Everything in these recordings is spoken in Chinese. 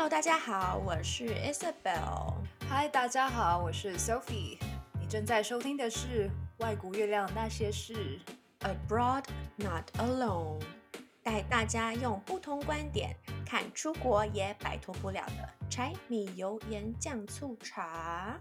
Hello，大家好，我是 Isabel。Hi，大家好，我是 Sophie。你正在收听的是《外国月亮那些事》，Abroad Not Alone，带大家用不同观点看出国也摆脱不了的柴米油盐酱醋茶。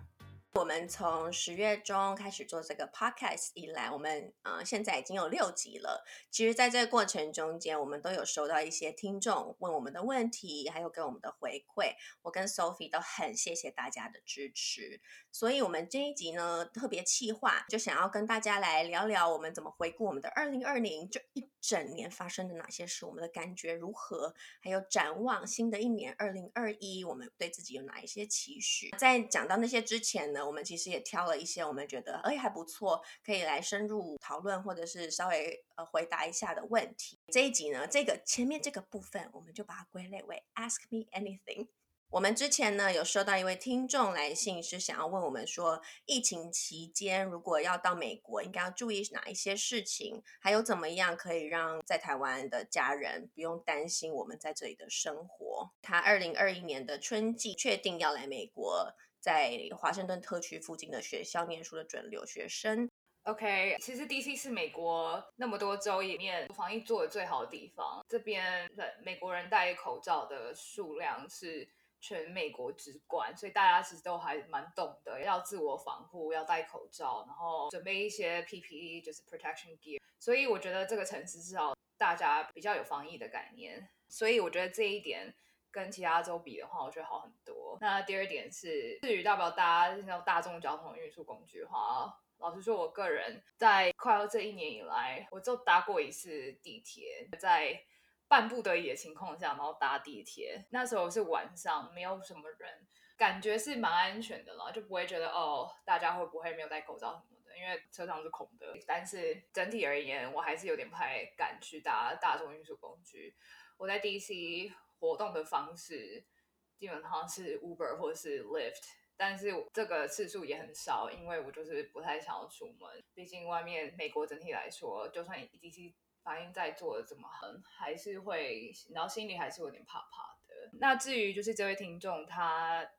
我们从十月中开始做这个 podcast 以来，我们呃现在已经有六集了。其实，在这个过程中间，我们都有收到一些听众问我们的问题，还有给我们的回馈。我跟 Sophie 都很谢谢大家的支持。所以，我们这一集呢特别企划，就想要跟大家来聊聊我们怎么回顾我们的二零二零这一整年发生的哪些事，我们的感觉如何，还有展望新的一年二零二一，我们对自己有哪一些期许。在讲到那些之前呢，我们其实也挑了一些我们觉得哎还不错，可以来深入讨论或者是稍微呃回答一下的问题。这一集呢，这个前面这个部分，我们就把它归类为 Ask Me Anything。我们之前呢有收到一位听众来信，是想要问我们说，疫情期间如果要到美国，应该要注意哪一些事情，还有怎么样可以让在台湾的家人不用担心我们在这里的生活。他二零二一年的春季确定要来美国。在华盛顿特区附近的学校念书的准留学生。OK，其实 DC 是美国那么多州里面防疫做的最好的地方。这边美国人戴口罩的数量是全美国之冠，所以大家其实都还蛮懂得要自我防护，要戴口罩，然后准备一些 PPE，就是 protection gear。所以我觉得这个城市至少大家比较有防疫的概念。所以我觉得这一点。跟其他州比的话，我觉得好很多。那第二点是，至于要不要搭那种大众交通运输工具的话，老实说，我个人在快要这一年以来，我就搭过一次地铁，在半不得已的情况下，然后搭地铁。那时候是晚上，没有什么人，感觉是蛮安全的啦，就不会觉得哦，大家会不会没有戴口罩什么的，因为车上是空的。但是整体而言，我还是有点不太敢去搭大众运输工具。我在 DC。活动的方式基本上是 Uber 或是 Lyft，但是这个次数也很少，因为我就是不太想要出门。毕竟外面美国整体来说，就算 DC 反应再做的这么狠，还是会，然后心里还是有点怕怕的。那至于就是这位听众，他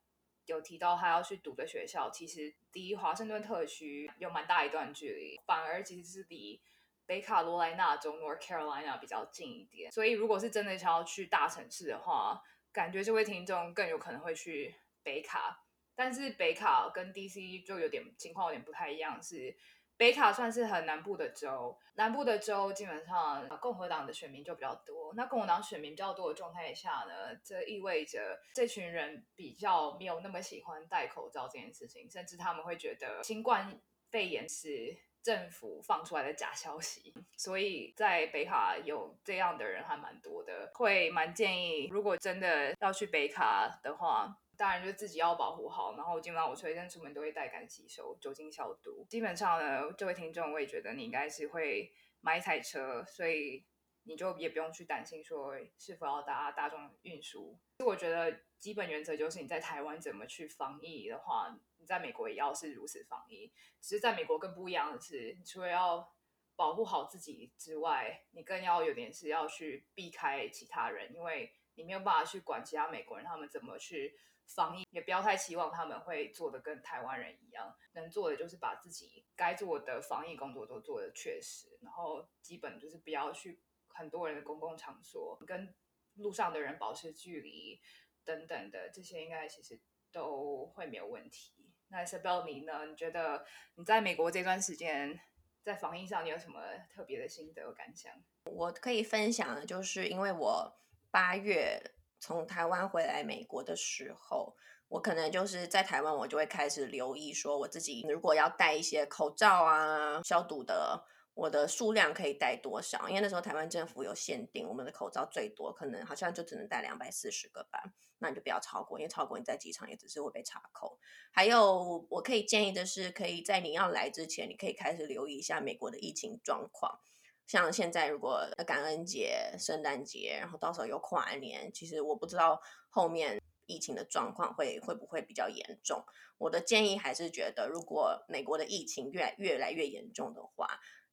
有提到他要去读的学校，其实离华盛顿特区有蛮大一段距离，反而其实是离。北卡罗来纳州 North Carolina 比较近一点，所以如果是真的想要去大城市的话，感觉这位听众更有可能会去北卡。但是北卡跟 DC 就有点情况有点不太一样，是北卡算是很南部的州，南部的州基本上共和党的选民就比较多。那共和党选民比较多的状态下呢，这意味着这群人比较没有那么喜欢戴口罩这件事情，甚至他们会觉得新冠肺炎是。政府放出来的假消息，所以在北卡有这样的人还蛮多的，会蛮建议，如果真的要去北卡的话，当然就自己要保护好，然后基本上我随身出门都会带干洗手、酒精消毒。基本上呢，这位听众我也觉得你应该是会买一台车，所以你就也不用去担心说是否要搭大众运输。我觉得基本原则就是你在台湾怎么去防疫的话。你在美国也要是如此防疫，只是在美国更不一样的是，你除了要保护好自己之外，你更要有点是要去避开其他人，因为你没有办法去管其他美国人他们怎么去防疫，也不要太期望他们会做的跟台湾人一样，能做的就是把自己该做的防疫工作都做的确实，然后基本就是不要去很多人的公共场所，跟路上的人保持距离等等的，这些应该其实都会没有问题。那 Isabel 你呢？你觉得你在美国这段时间在防疫上，你有什么特别的心得感想？我可以分享的就是，因为我八月从台湾回来美国的时候，我可能就是在台湾，我就会开始留意说，我自己如果要戴一些口罩啊、消毒的。我的数量可以带多少？因为那时候台湾政府有限定，我们的口罩最多可能好像就只能带两百四十个吧，那你就不要超过，因为超过你在机场也只是会被查扣。还有，我可以建议的是，可以在你要来之前，你可以开始留意一下美国的疫情状况。像现在如果感恩节、圣诞节，然后到时候又跨年，其实我不知道后面疫情的状况会会不会比较严重。我的建议还是觉得，如果美国的疫情越越来越严重的话，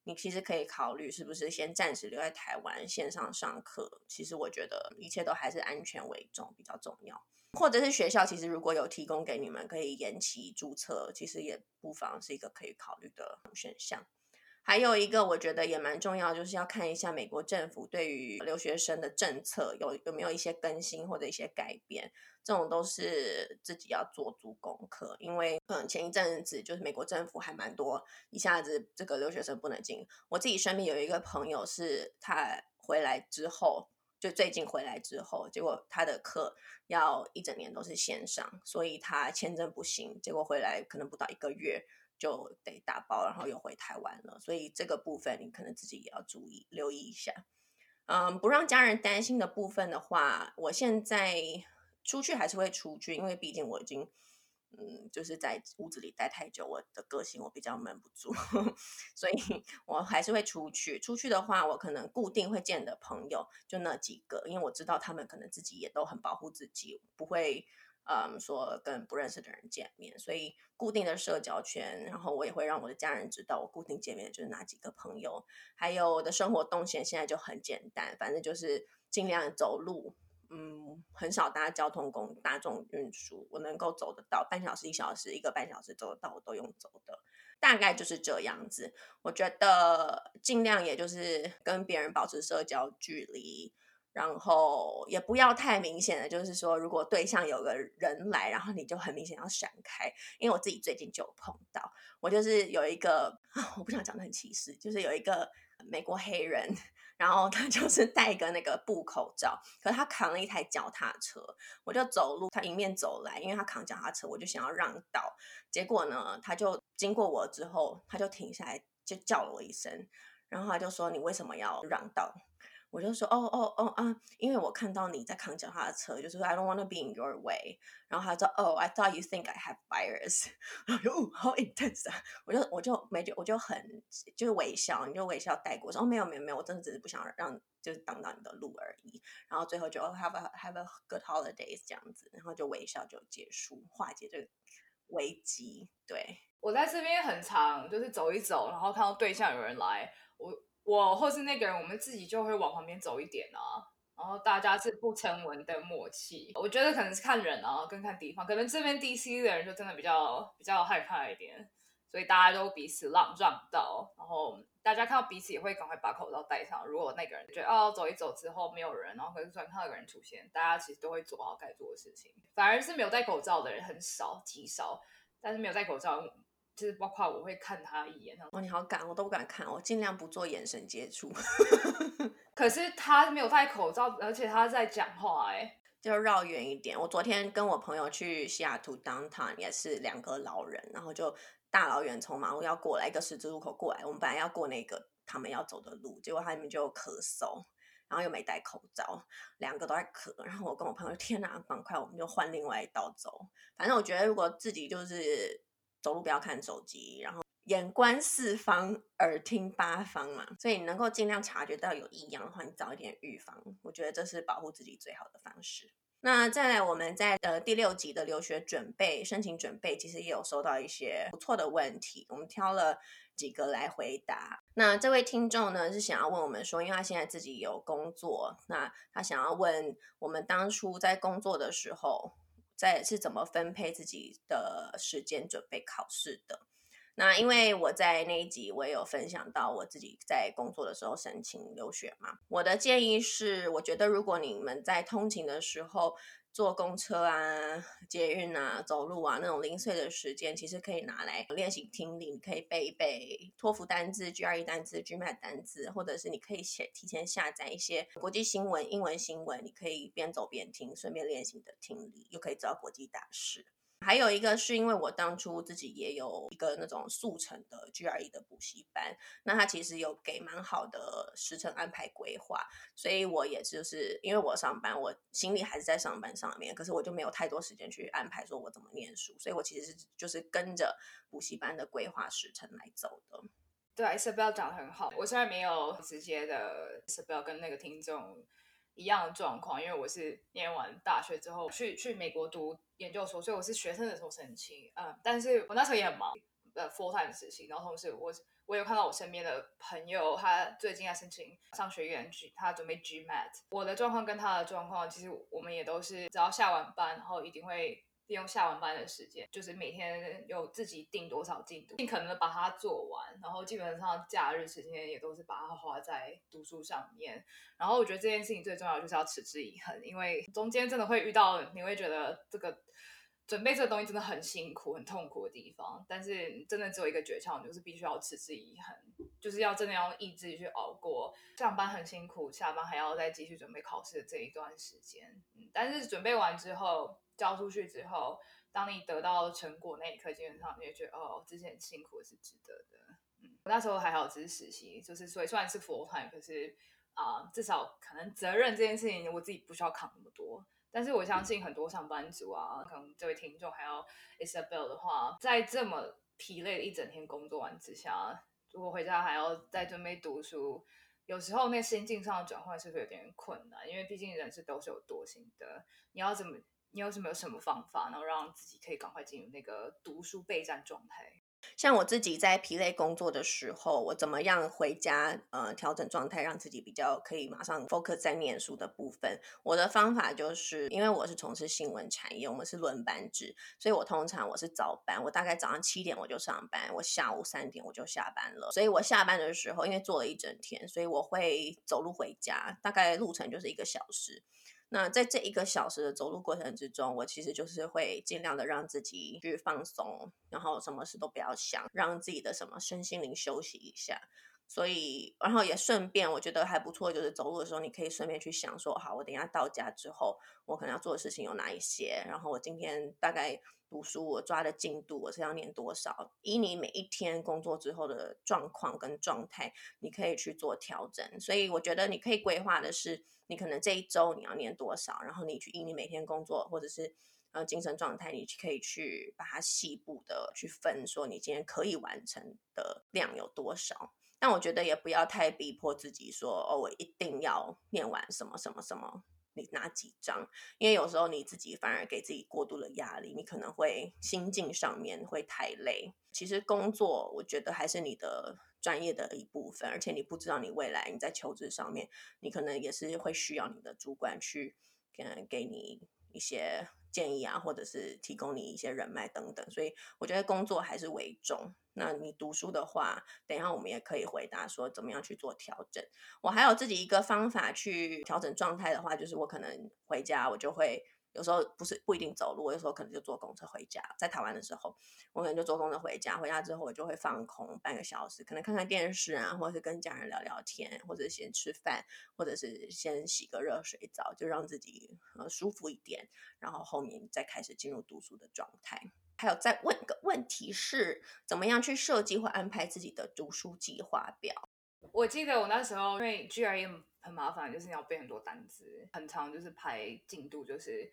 你其实可以考虑是不是先暂时留在台湾线上上课。其实我觉得一切都还是安全为重比较重要。或者是学校其实如果有提供给你们可以延期注册，其实也不妨是一个可以考虑的选项。还有一个我觉得也蛮重要，就是要看一下美国政府对于留学生的政策有有没有一些更新或者一些改变，这种都是自己要做足功课。因为嗯，前一阵子就是美国政府还蛮多，一下子这个留学生不能进。我自己身边有一个朋友是他回来之后，就最近回来之后，结果他的课要一整年都是线上，所以他签证不行，结果回来可能不到一个月。就得打包，然后又回台湾了，所以这个部分你可能自己也要注意留意一下。嗯，不让家人担心的部分的话，我现在出去还是会出去，因为毕竟我已经嗯就是在屋子里待太久，我的个性我比较闷不住，所以我还是会出去。出去的话，我可能固定会见的朋友就那几个，因为我知道他们可能自己也都很保护自己，不会。嗯，说跟不认识的人见面，所以固定的社交圈，然后我也会让我的家人知道我固定见面就是哪几个朋友，还有我的生活动线现在就很简单，反正就是尽量走路，嗯，很少搭交通工大众运输，我能够走得到半小时、一小时、一个半小时走得到，我都用走的，大概就是这样子。我觉得尽量也就是跟别人保持社交距离。然后也不要太明显的，就是说，如果对象有个人来，然后你就很明显要闪开。因为我自己最近就有碰到，我就是有一个，我不想讲得很歧视，就是有一个美国黑人，然后他就是戴一个那个布口罩，可是他扛了一台脚踏车，我就走路，他迎面走来，因为他扛脚踏车，我就想要让道，结果呢，他就经过我之后，他就停下来，就叫了我一声，然后他就说：“你为什么要让道？”我就说哦哦哦啊，因为我看到你在扛脚踏车，就是说 I don't want to be in your way。然后他说哦，I thought you think I have virus。然后就哦，好 intense 啊！我就我就没就我就很就是微笑，你就微笑带过说哦，没有没有没有，我真的只是不想让就是挡到你的路而已。然后最后就 have a have a good holidays 这样子，然后就微笑就结束化解这个危机。对，我在这边很长就是走一走，然后看到对象有人来，我。我或是那个人，我们自己就会往旁边走一点啊，然后大家是不成文的默契。我觉得可能是看人啊，跟看地方，可能这边 DC 的人就真的比较比较害怕一点，所以大家都彼此让让道，然后大家看到彼此也会赶快把口罩戴上。如果那个人觉得哦走一走之后没有人，然后可是突然看到有人出现，大家其实都会做好该做的事情。反而是没有戴口罩的人很少极少，但是没有戴口罩。就是包括我会看他一眼，哦，你好敢，我都不敢看，我尽量不做眼神接触。可是他没有戴口罩，而且他在讲话，哎，就绕远一点。我昨天跟我朋友去西雅图 downtown，也是两个老人，然后就大老远从马路要过来一个十字路口过来，我们本来要过那个他们要走的路，结果他们就咳嗽，然后又没戴口罩，两个都在咳，然后我跟我朋友天哪，赶快我们就换另外一道走。反正我觉得如果自己就是。走路不要看手机，然后眼观四方，耳听八方嘛，所以你能够尽量察觉到有异样的话，你早一点预防，我觉得这是保护自己最好的方式。那再来，我们在呃第六集的留学准备申请准备，其实也有收到一些不错的问题，我们挑了几个来回答。那这位听众呢是想要问我们说，因为他现在自己有工作，那他想要问我们当初在工作的时候。在是怎么分配自己的时间准备考试的？那因为我在那一集我也有分享到我自己在工作的时候申请留学嘛，我的建议是，我觉得如果你们在通勤的时候，坐公车啊、捷运啊、走路啊，那种零碎的时间，其实可以拿来练习听力。你可以背一背托福单字、GRE 单字、GMAT 单字，或者是你可以写提前下载一些国际新闻、英文新闻，你可以边走边听，顺便练习你的听力，又可以知道国际大事。还有一个是因为我当初自己也有一个那种速成的 GRE 的补习班，那他其实有给蛮好的时程安排规划，所以我也就是因为我上班，我心里还是在上班上面，可是我就没有太多时间去安排说我怎么念书，所以我其实是就是跟着补习班的规划时程来走的。对，Isabel 讲得很好，我虽然没有直接的 Isabel 跟那个听众。一样的状况，因为我是念完大学之后去去美国读研究所，所以我是学生的时候申请，嗯，但是我那时候也很忙，呃 full time 的实习，然后同时我我有看到我身边的朋友，他最近在申请商学院 G，他准备 GMAT。我的状况跟他的状况，其实我们也都是只要下完班，然后一定会利用下完班的时间，就是每天有自己定多少进度，尽可能的把它做完，然后基本上假日时间也都是把它花在读书上面。然后我觉得这件事情最重要就是要持之以恒，因为中间真的会遇到，你会觉得这个。准备这个东西真的很辛苦、很痛苦的地方，但是真的只有一个诀窍，就是必须要持之以恒，就是要真的要意志去熬过上班很辛苦，下班还要再继续准备考试的这一段时间。嗯，但是准备完之后，交出去之后，当你得到成果那一刻，基本上你就觉得哦，之前辛苦是值得的。嗯，我那时候还好，只是实习，就是所以虽然是 full time，可是啊，至少可能责任这件事情，我自己不需要扛那么多。但是我相信很多上班族啊，可能这位听众还有 Isabel 的话，在这么疲累的一整天工作完之下，如果回家还要再准备读书，有时候那心境上的转换是不是有点困难？因为毕竟人是都是有惰性的，你要怎么，你有什么有什么方法，能让自己可以赶快进入那个读书备战状态？像我自己在疲累工作的时候，我怎么样回家呃调整状态，让自己比较可以马上 focus 在念书的部分？我的方法就是，因为我是从事新闻产业，我们是轮班制，所以我通常我是早班，我大概早上七点我就上班，我下午三点我就下班了。所以我下班的时候，因为做了一整天，所以我会走路回家，大概路程就是一个小时。那在这一个小时的走路过程之中，我其实就是会尽量的让自己去放松，然后什么事都不要想，让自己的什么身心灵休息一下。所以，然后也顺便，我觉得还不错，就是走路的时候，你可以顺便去想说，好，我等一下到家之后，我可能要做的事情有哪一些，然后我今天大概读书我抓的进度我是要念多少，以你每一天工作之后的状况跟状态，你可以去做调整。所以我觉得你可以规划的是，你可能这一周你要念多少，然后你去以你每天工作或者是呃精神状态，你可以去把它细部的去分，说你今天可以完成的量有多少。但我觉得也不要太逼迫自己说，哦，我一定要念完什么什么什么，你拿几张？因为有时候你自己反而给自己过度的压力，你可能会心境上面会太累。其实工作，我觉得还是你的专业的一部分，而且你不知道你未来你在求职上面，你可能也是会需要你的主管去给给你一些。建议啊，或者是提供你一些人脉等等，所以我觉得工作还是为重。那你读书的话，等一下我们也可以回答说怎么样去做调整。我还有自己一个方法去调整状态的话，就是我可能回家我就会。有时候不是不一定走路，我有时候可能就坐公车回家。在台湾的时候，我可能就坐公车回家。回家之后，我就会放空半个小时，可能看看电视啊，或者是跟家人聊聊天，或者先吃饭，或者是先洗个热水澡，就让自己呃舒服一点。然后后面再开始进入读书的状态。还有再问个问题是，怎么样去设计或安排自己的读书计划表？我记得我那时候因为 GRE。很麻烦，就是要背很多单词，很长，就是排进度，就是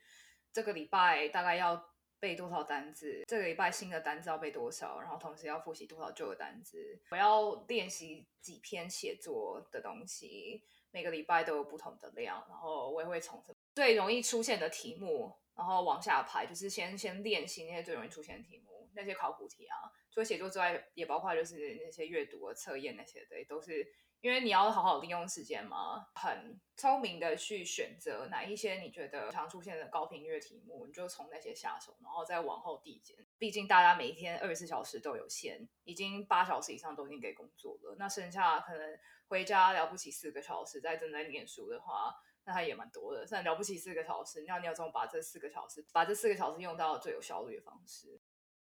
这个礼拜大概要背多少单词，这个礼拜新的单词要背多少，然后同时要复习多少旧的单词。我要练习几篇写作的东西，每个礼拜都有不同的量，然后我也会从最容易出现的题目，然后往下排，就是先先练习那些最容易出现的题目，那些考古题啊。除了写作之外，也包括就是那些阅读的测验那些的，都是。因为你要好好利用时间嘛，很聪明的去选择哪一些你觉得常出现的高频率题目，你就从那些下手，然后再往后递减。毕竟大家每一天二十四小时都有限，已经八小时以上都已经给工作了，那剩下可能回家了不起四个小时，在正在念书的话，那他也蛮多的。虽然了不起四个小时，那你要怎么把这四个小时，把这四个小时用到最有效率的方式？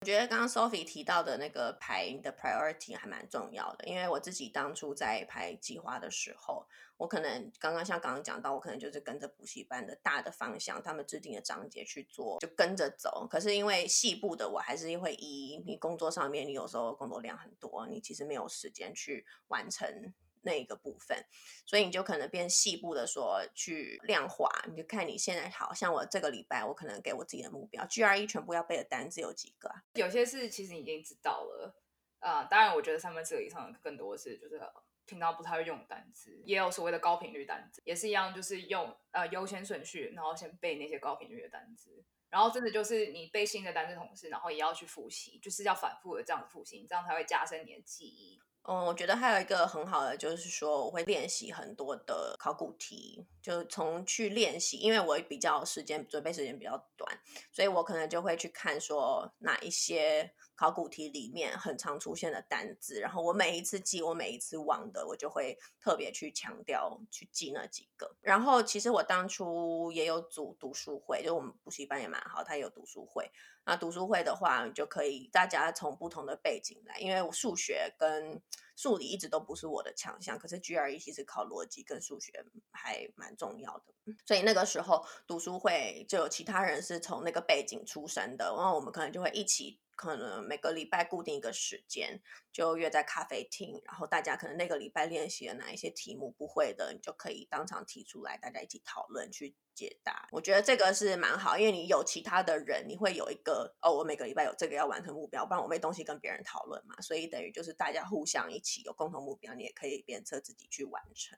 我觉得刚刚 Sophie 提到的那个排的 priority 还蛮重要的，因为我自己当初在排计划的时候，我可能刚刚像刚刚讲到，我可能就是跟着补习班的大的方向，他们制定的章节去做，就跟着走。可是因为细部的，我还是会以你工作上面，你有时候工作量很多，你其实没有时间去完成。那一个部分，所以你就可能变细部的说去量化，你就看你现在好像我这个礼拜我可能给我自己的目标，GRE 全部要背的单子有几个啊？有些是其实已经知道了啊、当然我觉得三分之二以上更多的是就是听到不太会用的单词，也有所谓的高频率单词，也是一样，就是用呃优先顺序，然后先背那些高频率的单词。然后真的就是你背新的单词同时，然后也要去复习，就是要反复的这样子复习，这样才会加深你的记忆。嗯，我觉得还有一个很好的就是说，我会练习很多的考古题，就从去练习，因为我比较时间准备时间比较短，所以我可能就会去看说哪一些考古题里面很常出现的单字，然后我每一次记，我每一次忘的，我就会特别去强调去记那几个。然后其实我当初也有组读书会，就我们补习班也蛮好，他有读书会。那读书会的话，就可以大家从不同的背景来，因为我数学跟数理一直都不是我的强项，可是 GRE 其实考逻辑跟数学还蛮重要的，所以那个时候读书会就有其他人是从那个背景出身的，然后我们可能就会一起。可能每个礼拜固定一个时间，就约在咖啡厅，然后大家可能那个礼拜练习了哪一些题目不会的，你就可以当场提出来，大家一起讨论去解答。我觉得这个是蛮好，因为你有其他的人，你会有一个哦，我每个礼拜有这个要完成目标，不然我没东西跟别人讨论嘛。所以等于就是大家互相一起有共同目标，你也可以鞭策自己去完成。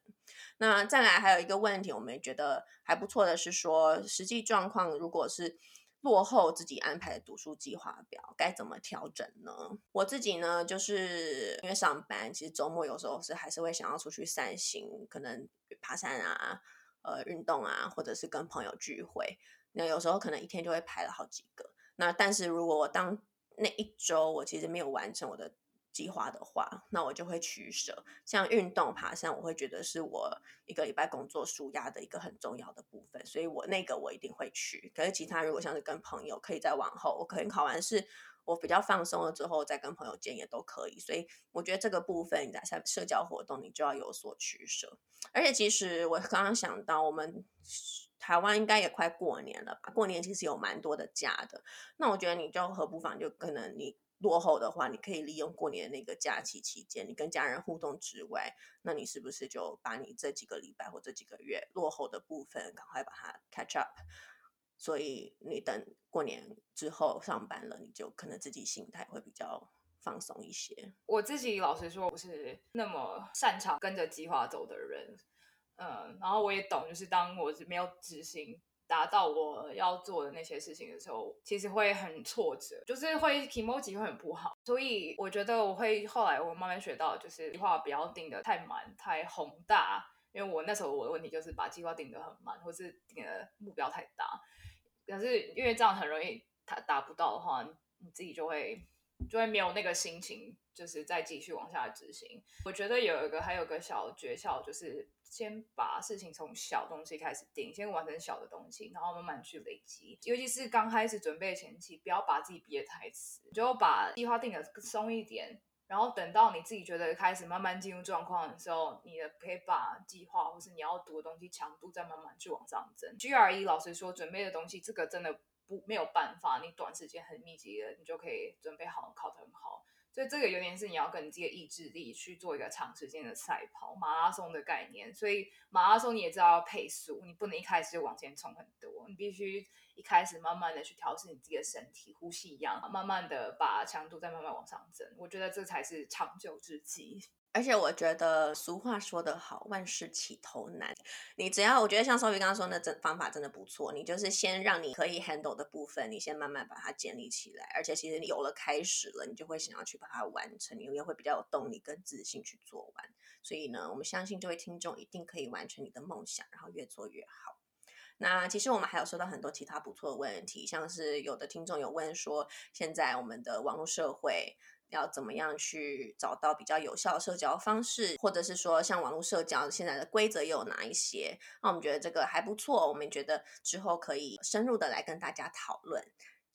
那再来还有一个问题，我们觉得还不错的是说，实际状况如果是。落后自己安排的读书计划表该怎么调整呢？我自己呢，就是因为上班，其实周末有时候是还是会想要出去散心，可能爬山啊、呃运动啊，或者是跟朋友聚会。那有时候可能一天就会排了好几个。那但是如果我当那一周我其实没有完成我的。计划的话，那我就会取舍。像运动、爬山，我会觉得是我一个礼拜工作纾压的一个很重要的部分，所以我那个我一定会去。可是其他如果像是跟朋友，可以再往后，我可能考完试，我比较放松了之后再跟朋友见也都可以。所以我觉得这个部分你在社社交活动，你就要有所取舍。而且其实我刚刚想到，我们台湾应该也快过年了吧？过年其实有蛮多的假的，那我觉得你就何不妨就可能你。落后的话，你可以利用过年那个假期期间，你跟家人互动之外，那你是不是就把你这几个礼拜或这几个月落后的部分，赶快把它 catch up？所以你等过年之后上班了，你就可能自己心态会比较放松一些。我自己老实说，不是那么擅长跟着计划走的人，嗯，然后我也懂，就是当我是没有执行。达到我要做的那些事情的时候，其实会很挫折，就是会 kimochi 会很不好。所以我觉得我会后来我慢慢学到，就是计划不要定的太满、太宏大。因为我那时候我的问题就是把计划定的很满，或是定的目标太大。可是因为这样很容易达达不到的话，你自己就会就会没有那个心情，就是再继续往下执行。我觉得有一个还有个小诀窍就是。先把事情从小东西开始定，先完成小的东西，然后慢慢去累积。尤其是刚开始准备前期，不要把自己逼得太死，就把计划定的松一点。然后等到你自己觉得开始慢慢进入状况的时候，你的可以把计划或是你要读的东西强度再慢慢去往上增。GRE 老实说，准备的东西这个真的不没有办法，你短时间很密集的，你就可以准备好，考得很好。所以这个有点是你要跟你自己的意志力去做一个长时间的赛跑，马拉松的概念。所以马拉松你也知道要配速，你不能一开始就往前冲很多，你必须一开始慢慢的去调适你自己的身体，呼吸一样，慢慢的把强度再慢慢往上增。我觉得这才是长久之计。而且我觉得俗话说得好，万事起头难。你只要我觉得像 Sophie 刚刚说的，这方法真的不错。你就是先让你可以 handle 的部分，你先慢慢把它建立起来。而且其实你有了开始了，你就会想要去把它完成，你也会比较有动力跟自信去做完。所以呢，我们相信这位听众一定可以完成你的梦想，然后越做越好。那其实我们还有收到很多其他不错的问题，像是有的听众有问说，现在我们的网络社会。要怎么样去找到比较有效的社交方式，或者是说像网络社交现在的规则又有哪一些？那我们觉得这个还不错，我们觉得之后可以深入的来跟大家讨论。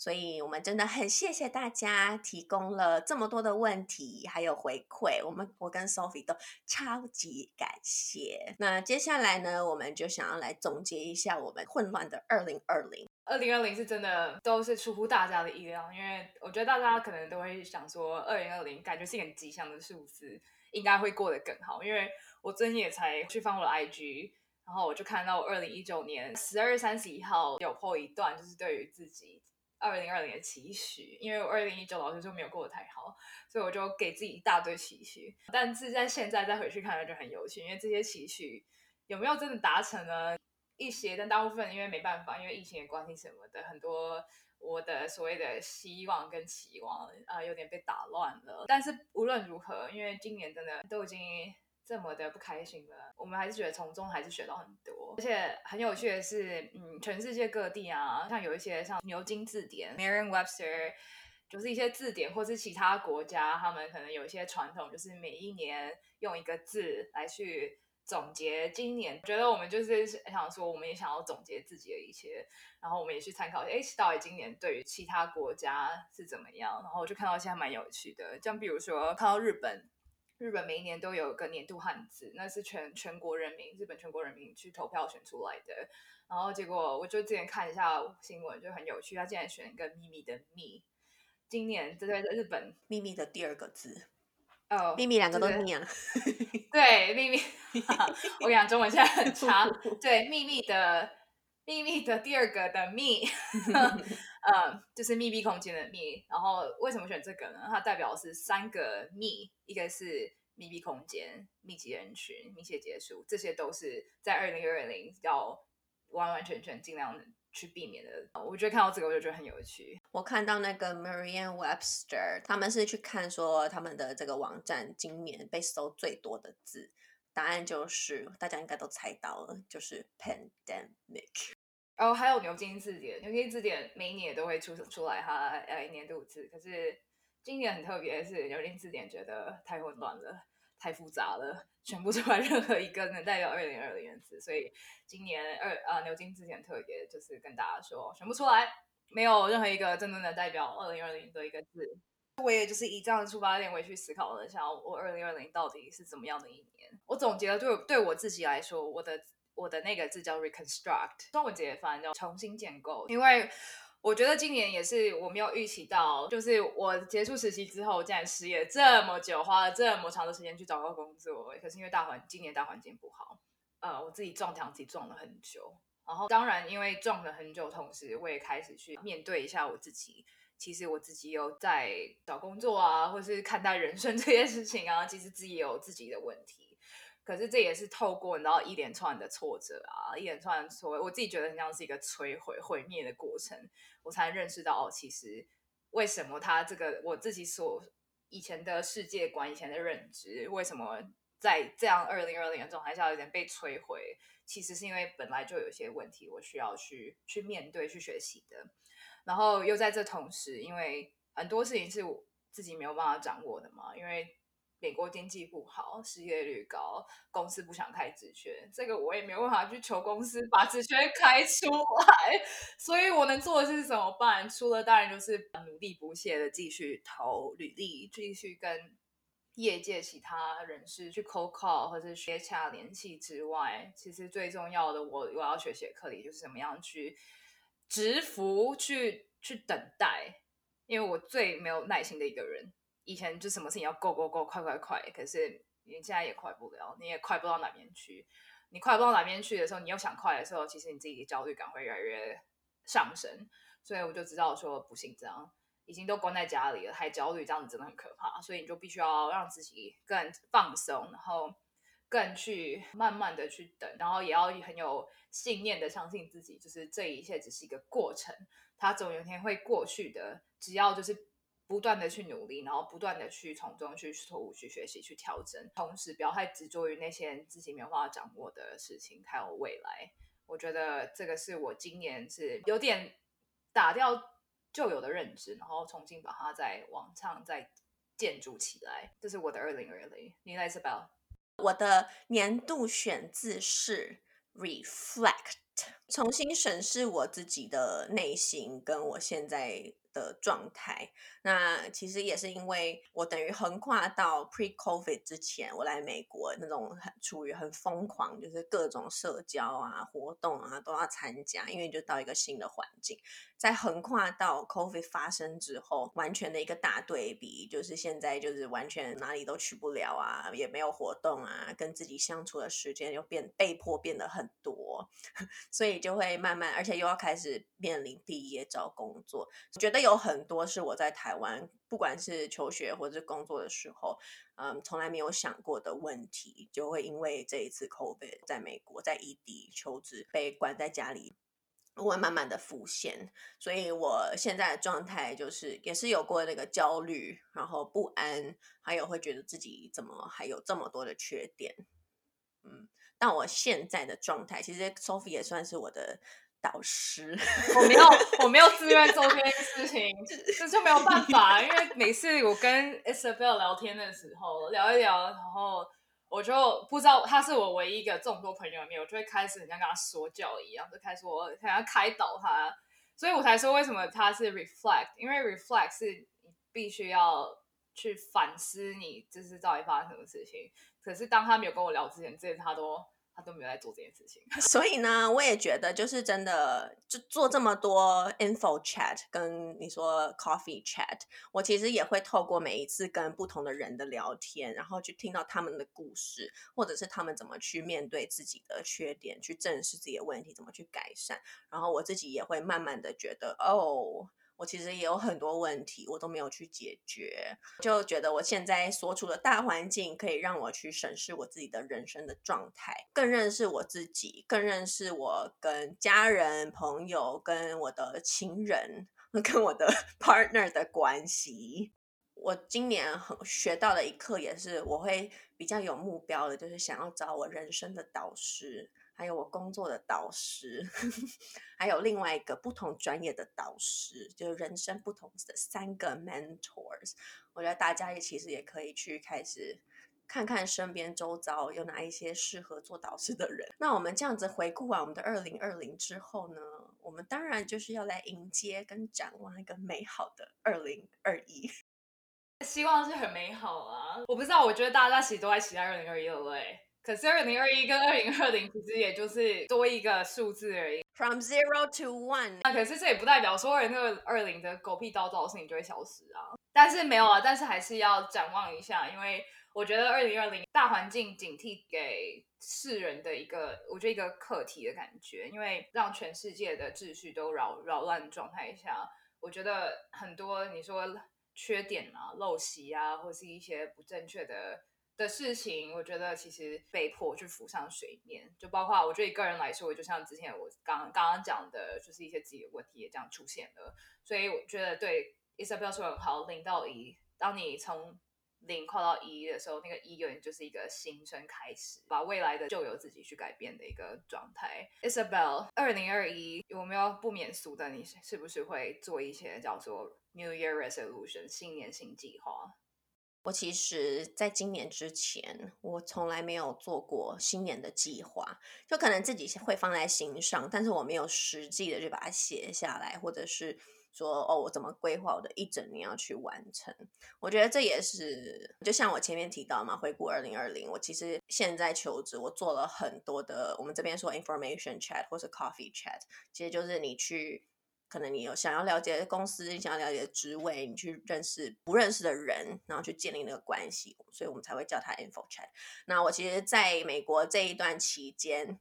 所以我们真的很谢谢大家提供了这么多的问题，还有回馈，我们我跟 Sophie 都超级感谢。那接下来呢，我们就想要来总结一下我们混乱的二零二零。二零二零是真的都是出乎大家的意料，因为我觉得大家可能都会想说，二零二零感觉是一个很吉祥的数字，应该会过得更好。因为我最近也才去翻我的 IG，然后我就看到我二零一九年十二月三十一号有 po 一段，就是对于自己。二零二零的期许，因为我二零一九老师就没有过得太好，所以我就给自己一大堆期许。但是在现在再回去看，就很有趣，因为这些期许有没有真的达成呢？一些，但大部分因为没办法，因为疫情的关系什么的，很多我的所谓的希望跟期望啊、有点被打乱了。但是无论如何，因为今年真的都已经这么的不开心了，我们还是觉得从中还是学到很多。而且很有趣的是，嗯，全世界各地啊，像有一些像牛津字典 （Merriam-Webster）。就是一些字典，或是其他国家，他们可能有一些传统，就是每一年用一个字来去总结今年。觉得我们就是想说，我们也想要总结自己的一些，然后我们也去参考，哎，到底今年对于其他国家是怎么样？然后就看到一些蛮有趣的，像比如说看到日本，日本每一年都有个年度汉字，那是全全国人民，日本全国人民去投票选出来的。然后结果我就之前看一下新闻，就很有趣，他竟然选一个秘密的秘。今年这在日本秘密的第二个字哦，秘密两个都念了。对，秘密，我跟你讲，中文现在很差。对，秘密的秘密的第二个的密，嗯，就是密闭空间的密。然后为什么选这个呢？它代表是三个密，一个是密闭空间、密集人群、密切接触，这些都是在二零二零要完完全全尽量。去避免的，我觉得看到这个我就觉得很有趣。我看到那个 Merriam-Webster，他们是去看说他们的这个网站今年被搜最多的字，答案就是大家应该都猜到了，就是 pandemic。哦，还有牛津字典，牛津字典每一年都会出出来它呃一年度字，可是今年很特别是牛津字典觉得太混乱了。太复杂了，选不出来任何一个能代表二零二零的字，所以今年二啊牛津字典特别就是跟大家说，选不出来，没有任何一个真正的代表二零二零的一个字。我也就是以这样的出发点，我也去思考了一下，我二零二零到底是怎么样的一年。我总结了对对我自己来说，我的我的那个字叫 reconstruct，中文直接翻叫重新建构，因为。我觉得今年也是我没有预期到，就是我结束实习之后，竟然失业这么久，花了这么长的时间去找到工作。可是因为大环今年大环境不好，呃，我自己撞墙自己撞了很久。然后当然因为撞了很久，同时我也开始去面对一下我自己。其实我自己有在找工作啊，或是看待人生这些事情啊，其实自己也有自己的问题。可是这也是透过你知道一连串的挫折啊，一连串的挫，我自己觉得很像是一个摧毁、毁灭的过程，我才认识到哦，其实为什么他这个我自己所以前的世界观、以前的认知，为什么在这样二零二零的状态下有点被摧毁？其实是因为本来就有些问题，我需要去去面对、去学习的。然后又在这同时，因为很多事情是我自己没有办法掌握的嘛，因为。美国经济不好，失业率高，公司不想开职缺，这个我也没有办法去求公司把职缺开出来，所以我能做的是怎么办？除了当然就是努力不懈的继续投履历，继续跟业界其他人士去 cold call 或者接洽联系之外，其实最重要的我我要学习的课题就是怎么样去直服，去去等待，因为我最没有耐心的一个人。以前就什么事情要 go go go 快快快，可是你现在也快不了，你也快不到哪边去。你快不到哪边去的时候，你又想快的时候，其实你自己的焦虑感会越来越上升。所以我就知道说不行，这样已经都关在家里了，还焦虑，这样子真的很可怕。所以你就必须要让自己更放松，然后更去慢慢的去等，然后也要很有信念的相信自己，就是这一切只是一个过程，它总有一天会过去的。只要就是。不断的去努力，然后不断的去从中去错误去学习、去调整，同时不要太执着于那些自己没有办法掌握的事情，还有未来。我觉得这个是我今年是有点打掉旧有的认知，然后重新把它再往上再建筑起来。这是我的二零二零。你来 Isabel。我的年度选字是 reflect，重新审视我自己的内心，跟我现在的状态，那其实也是因为我等于横跨到 pre-COVID 之前，我来美国那种很处于很疯狂，就是各种社交啊、活动啊都要参加，因为就到一个新的环境。在横跨到 COVID 发生之后，完全的一个大对比，就是现在就是完全哪里都去不了啊，也没有活动啊，跟自己相处的时间又变被迫变得很多，所以就会慢慢，而且又要开始面临毕业找工作。觉得有很多是我在台湾，不管是求学或者是工作的时候，嗯，从来没有想过的问题，就会因为这一次 COVID 在美国在异地求职被关在家里。我会慢慢的浮现，所以我现在的状态就是也是有过那个焦虑，然后不安，还有会觉得自己怎么还有这么多的缺点，嗯，但我现在的状态，其实 Sophie 也算是我的导师，我没有我没有自愿做这件 事情，这就没有办法，因为每次我跟 Isabel 聊天的时候，聊一聊，然后。我就不知道他是我唯一一个众多朋友里面，我就会开始很像跟他说教一样，就开始我想要开导他，所以我才说为什么他是 reflect，因为 reflect 是你必须要去反思你就是到底发生什么事情。可是当他没有跟我聊之前，这些他都。他都没有在做这件事情，所以呢，我也觉得就是真的，就做这么多 info chat 跟你说 coffee chat，我其实也会透过每一次跟不同的人的聊天，然后去听到他们的故事，或者是他们怎么去面对自己的缺点，去正视自己的问题，怎么去改善，然后我自己也会慢慢的觉得，哦。我其实也有很多问题，我都没有去解决，就觉得我现在所处的大环境可以让我去审视我自己的人生的状态，更认识我自己，更认识我跟家人、朋友、跟我的情人、跟我的 partner 的关系。我今年很学到的一课也是，我会比较有目标的，就是想要找我人生的导师。还有我工作的导师，还有另外一个不同专业的导师，就是人生不同的三个 mentors。我觉得大家也其实也可以去开始看看身边周遭有哪一些适合做导师的人。那我们这样子回顾完我们的二零二零之后呢，我们当然就是要来迎接跟展望一个美好的二零二一。希望是很美好啊！我不知道，我觉得大家其实都在期待二零二一了，对。可是二零二一跟二零二零其实也就是多一个数字而已，from zero to one。那可是这也不代表说二零二零的狗屁叨叨的事情就会消失啊。但是没有啊，但是还是要展望一下，因为我觉得二零二零大环境警惕给世人的一个，我觉得一个课题的感觉，因为让全世界的秩序都扰扰乱状态下，我觉得很多你说缺点啊、陋习啊，或是一些不正确的。的事情，我觉得其实被迫去浮上水面，就包括我觉得以个人来说，就像之前我刚刚刚讲的，就是一些自己的问题也这样出现了。所以我觉得对 Isabel 说很好，零到一，当你从零跨到一的时候，那个一永远就是一个新生开始，把未来的就由自己去改变的一个状态。Isabel，二零二一有没有不免俗的？你是不是会做一些叫做 New Year Resolution 新年新计划？我其实，在今年之前，我从来没有做过新年的计划，就可能自己会放在心上，但是我没有实际的就把它写下来，或者是说，哦，我怎么规划我的一整年要去完成？我觉得这也是，就像我前面提到嘛，回顾二零二零，我其实现在求职，我做了很多的，我们这边说 information chat 或是 coffee chat，其实就是你去。可能你有想要了解公司，你想要了解职位，你去认识不认识的人，然后去建立那个关系，所以我们才会叫它 info chat。那我其实在美国这一段期间，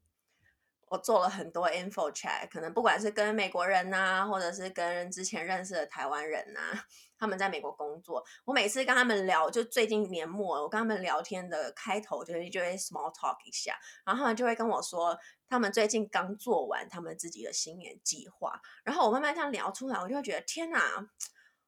我做了很多 info chat，可能不管是跟美国人呐、啊，或者是跟之前认识的台湾人呐、啊，他们在美国工作，我每次跟他们聊，就最近年末，我跟他们聊天的开头就是就会 small talk 一下，然后他们就会跟我说。他们最近刚做完他们自己的新年计划，然后我慢慢这样聊出来，我就会觉得天哪，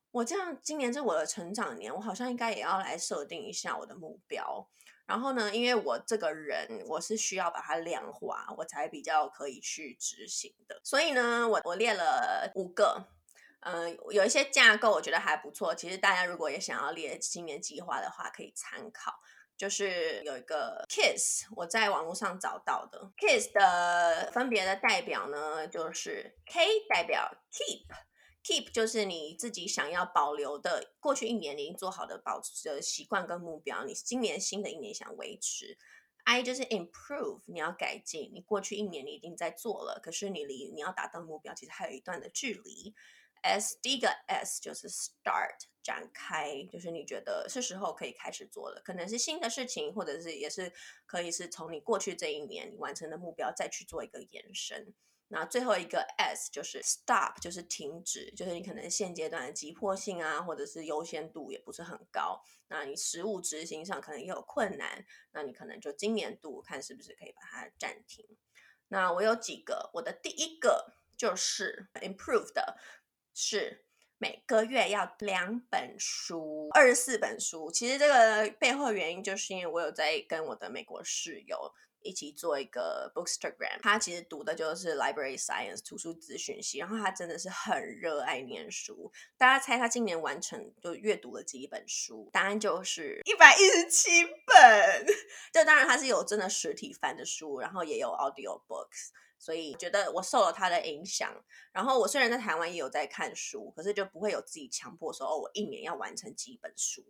我这样今年是我的成长年，我好像应该也要来设定一下我的目标。然后呢，因为我这个人我是需要把它量化，我才比较可以去执行的。所以呢，我我列了五个，嗯、有一些架构我觉得还不错。其实大家如果也想要列新年计划的话，可以参考。就是有一个 KISS，我在网络上找到的 KISS 的分别的代表呢，就是 K 代表 Keep，Keep 就是你自己想要保留的过去一年你已经做好的保持的习惯跟目标，你今年新的一年想维持。I 就是 Improve，你要改进，你过去一年你已经在做了，可是你离你要达到目标其实还有一段的距离。S 第一个 S 就是 Start。展开，就是你觉得是时候可以开始做了，可能是新的事情，或者是也是可以是从你过去这一年你完成的目标再去做一个延伸。那最后一个 S 就是 Stop，就是停止，就是你可能现阶段的急迫性啊，或者是优先度也不是很高，那你实务执行上可能也有困难，那你可能就今年度看是不是可以把它暂停。那我有几个，我的第一个就是 Improve 的是。每个月要两本书，二十四本书。其实这个背后的原因，就是因为我有在跟我的美国室友一起做一个 Bookstagram。他其实读的就是 Library Science 图书资讯系，然后他真的是很热爱念书。大家猜他今年完成就阅读了几本书？答案就是一百一十七本。这当然他是有真的实体翻的书，然后也有 Audio Books。所以觉得我受了他的影响，然后我虽然在台湾也有在看书，可是就不会有自己强迫说哦，我一年要完成几本书。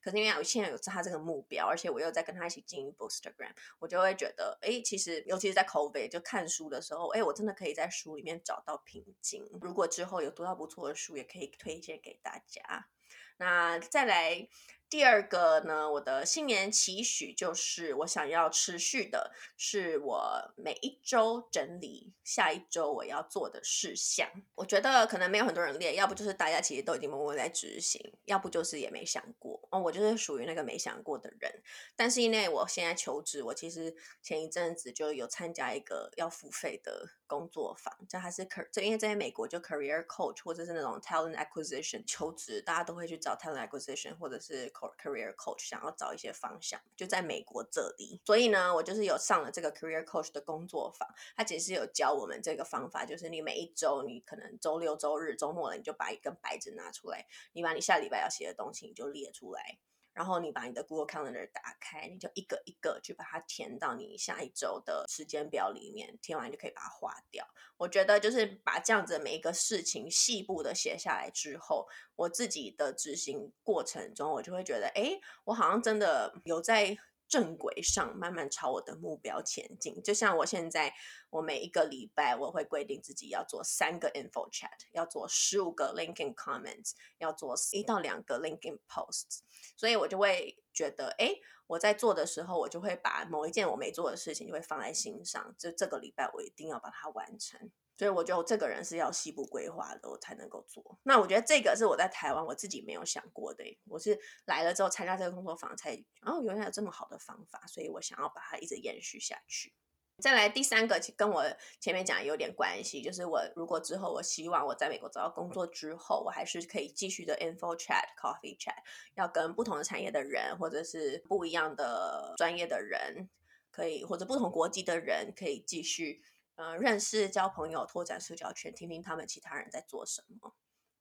可是因为我现在有他这个目标，而且我又在跟他一起经营 Bookstagram，我就会觉得，哎，其实尤其是在 COVID 就看书的时候，哎，我真的可以在书里面找到平静。如果之后有读到不错的书，也可以推荐给大家。那再来。第二个呢，我的新年期许就是，我想要持续的，是我每一周整理下一周我要做的事项。我觉得可能没有很多人列，要不就是大家其实都已经默默在执行，要不就是也没想过。哦，我就是属于那个没想过的人。但是因为我现在求职，我其实前一阵子就有参加一个要付费的工作坊，这还是 career，因为在美国就 career coach 或者是那种 talent acquisition 求职，大家都会去找 talent acquisition 或者是。Career Coach 想要找一些方向，就在美国这里，所以呢，我就是有上了这个 Career Coach 的工作坊，他其实有教我们这个方法，就是你每一周，你可能周六周日周末了，你就把一根白纸拿出来，你把你下礼拜要写的东西你就列出来。然后你把你的 Google Calendar 打开，你就一个一个去把它填到你下一周的时间表里面，填完就可以把它划掉。我觉得就是把这样子每一个事情细部的写下来之后，我自己的执行过程中，我就会觉得，哎，我好像真的有在。正轨上慢慢朝我的目标前进，就像我现在，我每一个礼拜我会规定自己要做三个 info chat，要做十五个 LinkedIn comments，要做一到两个 LinkedIn posts，所以我就会觉得，哎，我在做的时候，我就会把某一件我没做的事情就会放在心上，就这个礼拜我一定要把它完成。所以我觉得我这个人是要西部规划的，我才能够做。那我觉得这个是我在台湾我自己没有想过的，我是来了之后参加这个工作坊才，哦，原来有这么好的方法，所以我想要把它一直延续下去。再来第三个，跟我前面讲有点关系，就是我如果之后我希望我在美国找到工作之后，我还是可以继续的 info chat、coffee chat，要跟不同的产业的人或者是不一样的专业的人，可以或者不同国籍的人可以继续。呃，认识、交朋友、拓展社交圈，听听他们其他人在做什么，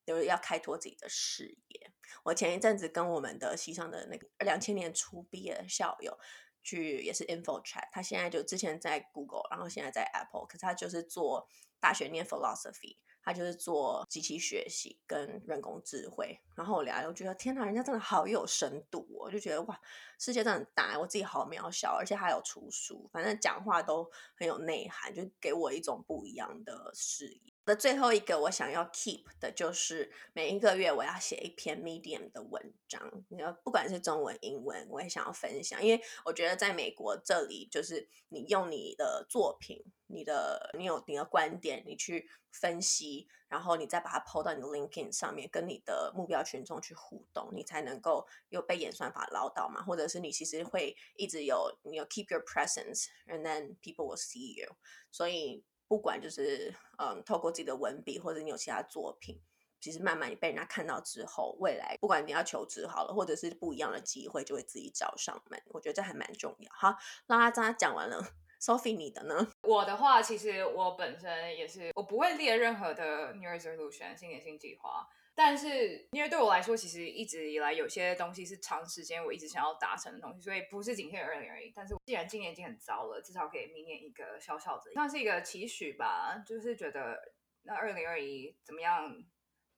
就是要开拓自己的视野。我前一阵子跟我们的西上的那个两千年初毕业的校友去，也是 info chat，他现在就之前在 Google，然后现在在 Apple，可是他就是做大学念 philosophy。他就是做机器学习跟人工智慧，然后我聊，我觉得天哪，人家真的好有深度哦，我就觉得哇，世界真的很大，我自己好渺小，而且还有出书，反正讲话都很有内涵，就给我一种不一样的视野。那最后一个我想要 keep 的就是每一个月我要写一篇 Medium 的文章，你要不管是中文、英文，我也想要分享，因为我觉得在美国这里，就是你用你的作品、你的你有你的观点，你去分析，然后你再把它抛到你的 LinkedIn 上面，跟你的目标群众去互动，你才能够有被演算法捞到嘛，或者是你其实会一直有你有 keep your presence，and then people will see you，所以。不管就是嗯，透过自己的文笔，或者你有其他作品，其实慢慢你被人家看到之后，未来不管你要求职好了，或者是不一样的机会，就会自己找上门。我觉得这还蛮重要。好，那阿扎讲完了，Sophie 你的呢？我的话，其实我本身也是，我不会列任何的 New Year's Resolution 新年新计划。但是，因为对我来说，其实一直以来有些东西是长时间我一直想要达成的东西，所以不是仅限于二零二一。但是，既然今年已经很糟了，至少给明年一个小小的，算是一个期许吧。就是觉得那二零二一怎么样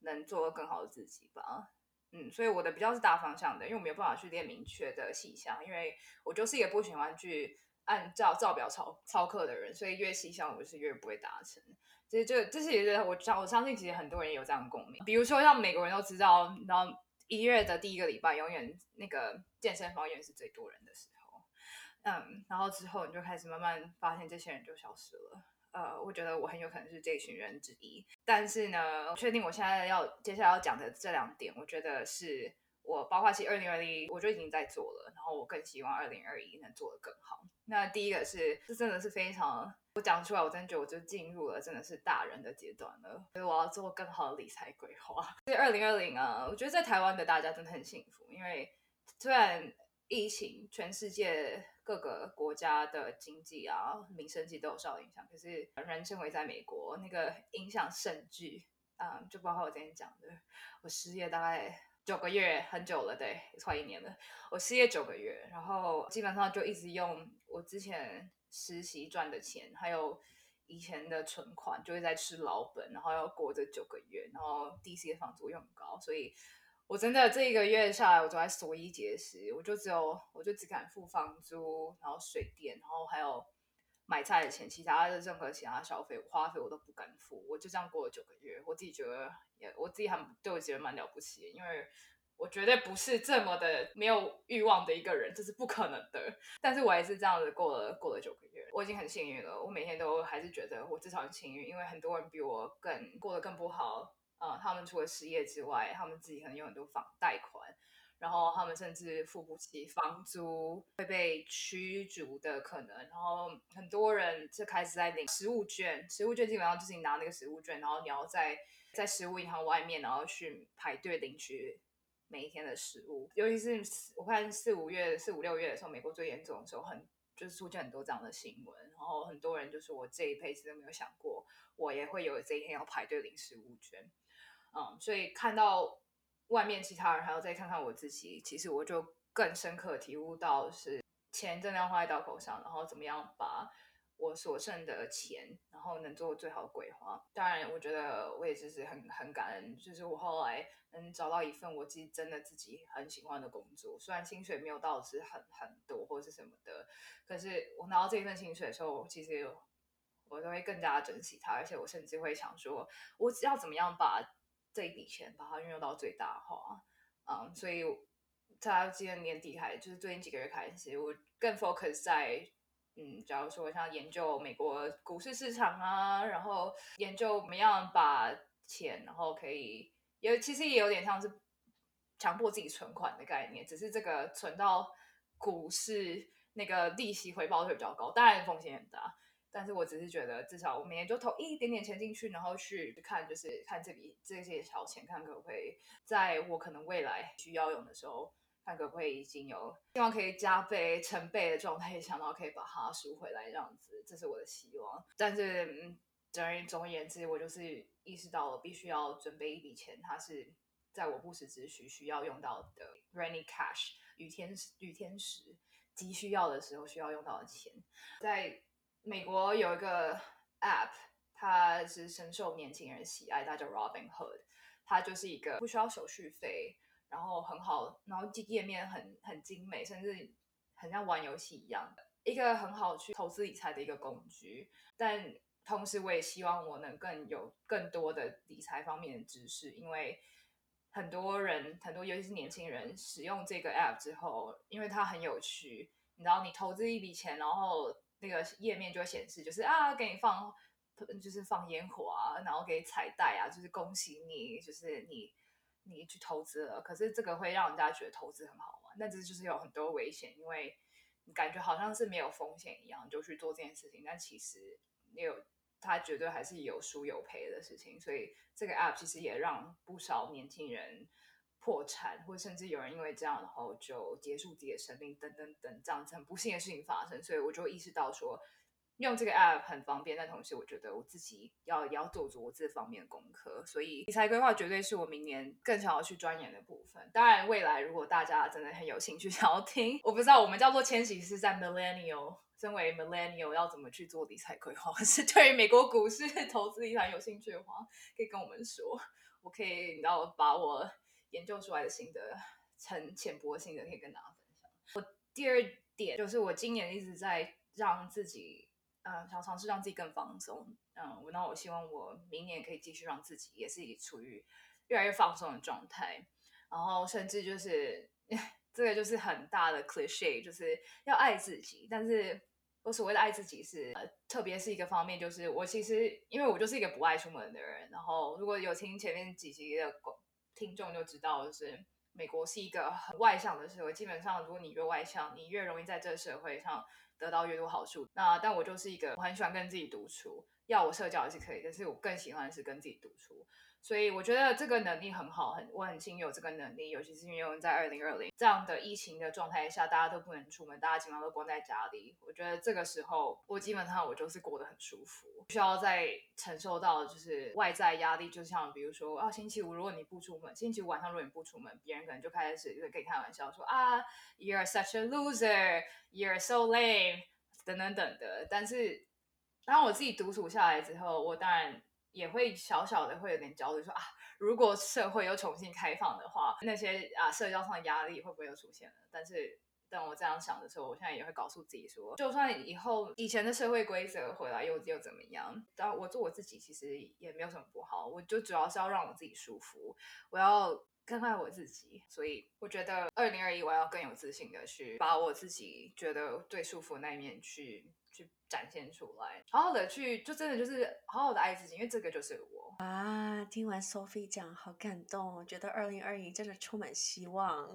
能做更好的自己吧。嗯，所以我的比较是大方向的，因为我没有办法去列明确的细项，因为我就是一个不喜欢去按照照表操操课的人，所以越细项我就是越不会达成。其实就这是也是我相我相信，其实很多人也有这样的共鸣。比如说，像美国人都知道，然后一月的第一个礼拜，永远那个健身房永远是最多人的时候。嗯，然后之后你就开始慢慢发现，这些人就消失了。呃，我觉得我很有可能是这群人之一。但是呢，我确定我现在要接下来要讲的这两点，我觉得是我包括其实二零二零我就已经在做了，然后我更希望二零二一能做得更好。那第一个是，这真的是非常，我讲出来，我真的觉得我就进入了真的是大人的阶段了，所以我要做更好的理财规划。所以二零二零啊，我觉得在台湾的大家真的很幸福，因为虽然疫情，全世界各个国家的经济啊、民生其实都有受到影响，可是人称为在美国那个影响甚巨啊、就包括我今天讲的，我失业大概。九个月很久了，对，快一年了。我失业九个月，然后基本上就一直用我之前实习赚的钱，还有以前的存款，就会在吃老本，然后要过这九个月。然后 DC 的房租又很高，所以我真的这一个月下来，我都在缩衣节食。我就只有，我就只敢付房租，然后水电，然后还有买菜的钱，其他的任何其他消费花费我都不敢付。我就这样过了九个月，我自己觉得。也我自己还对我觉得蛮了不起，因为我绝对不是这么的没有欲望的一个人，这是不可能的。但是我还是这样子过了过了九个月，我已经很幸运了。我每天都还是觉得我至少很幸运，因为很多人比我更过得更不好。呃，他们除了失业之外，他们自己可能有很多房贷款，然后他们甚至付不起房租，会被驱逐的可能。然后很多人就开始在领食物券，食物券基本上就是你拿那个食物券，然后你要在。在食物银行外面，然后去排队领取每一天的食物。尤其是我看四五月、四五六月的时候，美国最严重的时候，很就是出现很多这样的新闻。然后很多人就说：“我这一辈子都没有想过，我也会有这一天要排队领食物券。”嗯，所以看到外面其他人，还要再看看我自己，其实我就更深刻体悟到是钱真的要花在刀口上，然后怎么样把。我所剩的钱，然后能做最好的规划。当然，我觉得我也就是很很感恩，就是我后来能找到一份我自己真的自己很喜欢的工作。虽然薪水没有到是很很多或是什么的，可是我拿到这一份薪水的时候，其实我都会更加珍惜它，而且我甚至会想说，我只要怎么样把这一笔钱把它运用到最大化。嗯，所以在今年年底开始，就是最近几个月开始，我更 focus 在。嗯，假如说像研究美国股市市场啊，然后研究怎么样把钱，然后可以有其实也有点像是强迫自己存款的概念，只是这个存到股市那个利息回报会比较高，当然风险很大。但是我只是觉得，至少我每年就投一点点钱进去，然后去看，就是看这笔这些小钱，看可不可以在我可能未来需要用的时候。看可不可以已经有希望可以加倍、成倍的状态，想到可以把它赎回来，这样子，这是我的希望。但是，嗯，总而言之，我就是意识到了必须要准备一笔钱，它是在我不时之需需要用到的 rainy cash，雨天雨天时急需要的时候需要用到的钱。在美国有一个 app，它是深受年轻人喜爱，它叫 Robinhood，它就是一个不需要手续费。然后很好，然后页面很很精美，甚至很像玩游戏一样的一个很好去投资理财的一个工具。但同时，我也希望我能更有更多的理财方面的知识，因为很多人，很多尤其是年轻人使用这个 app 之后，因为它很有趣，你知道，你投资一笔钱，然后那个页面就会显示，就是啊，给你放，就是放烟火啊，然后给彩带啊，就是恭喜你，就是你。你去投资了，可是这个会让人家觉得投资很好玩，但这就是有很多危险，因为你感觉好像是没有风险一样就去做这件事情，但其实你有，它绝对还是有输有赔的事情。所以这个 app 其实也让不少年轻人破产，或甚至有人因为这样然后就结束自己的生命，等等等这样子很不幸的事情发生。所以我就意识到说。用这个 app 很方便，但同时我觉得我自己要也要做足我这方面的功课，所以理财规划绝对是我明年更想要去钻研的部分。当然，未来如果大家真的很有兴趣 想要听，我不知道我们叫做千禧是在 millennial，身为 millennial 要怎么去做理财规划，是对于美国股市 投资理财有兴趣的话，可以跟我们说，我可以你知道把我研究出来的心得，很浅薄的心得可以跟大家分享。我第二点就是我今年一直在让自己。嗯，想尝试让自己更放松。嗯，那我希望我明年可以继续让自己也是处于越来越放松的状态。然后，甚至就是这个就是很大的 cliche，就是要爱自己。但是，我所谓的爱自己是，特别是一个方面，就是我其实因为我就是一个不爱出门的人，然后如果有听前面几集的听众就知道，就是美国是一个很外向的社会，基本上如果你越外向，你越容易在这个社会上得到越多好处。那但我就是一个我很喜欢跟自己独处，要我社交也是可以，但是我更喜欢是跟自己独处。所以我觉得这个能力很好，很我很幸运有这个能力，尤其是运用在二零二零这样的疫情的状态下，大家都不能出门，大家基本上都关在家里。我觉得这个时候，我基本上我就是过得很舒服，不需要再承受到就是外在压力，就像比如说啊，星期五如果你不出门，星期五晚上如果你不出门，别人可能就开始就可以开玩笑说啊，You're such a loser, You're so lame，等等等的。但是当我自己独处下来之后，我当然。也会小小的会有点焦虑，说啊，如果社会又重新开放的话，那些啊社交上的压力会不会又出现了？但是当我这样想的时候，我现在也会告诉自己说，就算以后以前的社会规则回来又又怎么样？当我做我自己，其实也没有什么不好。我就主要是要让我自己舒服，我要更爱我自己。所以我觉得二零二一我要更有自信的去把我自己觉得最舒服那一面去。展现出来，好好的去，就真的就是好好的爱自己，因为这个就是我啊！听完 Sophie 讲，好感动，我觉得二零二一真的充满希望。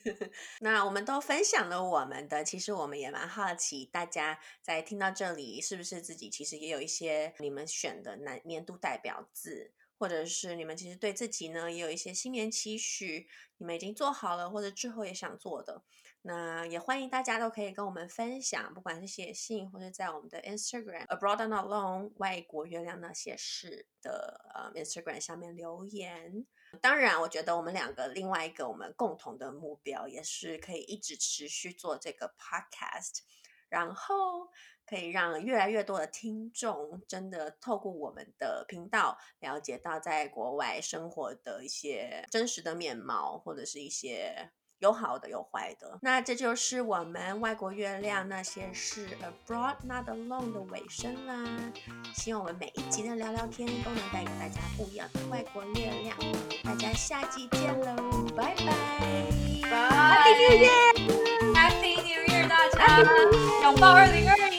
那我们都分享了我们的，其实我们也蛮好奇，大家在听到这里，是不是自己其实也有一些你们选的年年度代表字，或者是你们其实对自己呢也有一些新年期许，你们已经做好了，或者之后也想做的。那也欢迎大家都可以跟我们分享，不管是写信或者在我们的 Instagram Abroad and Alone 外国月亮那些事的呃 Instagram 下面留言。当然，我觉得我们两个另外一个我们共同的目标，也是可以一直持续做这个 Podcast，然后可以让越来越多的听众真的透过我们的频道了解到在国外生活的一些真实的面貌，或者是一些。有好的，有坏的。那这就是我们外国月亮那些事 Abroad Not Alone 的尾声啦。希望我们每一集的聊聊天都能带给大家不一样的外国月亮。大家下集见喽，拜拜！Happy New Year！Happy New Year，大家拥抱二零二。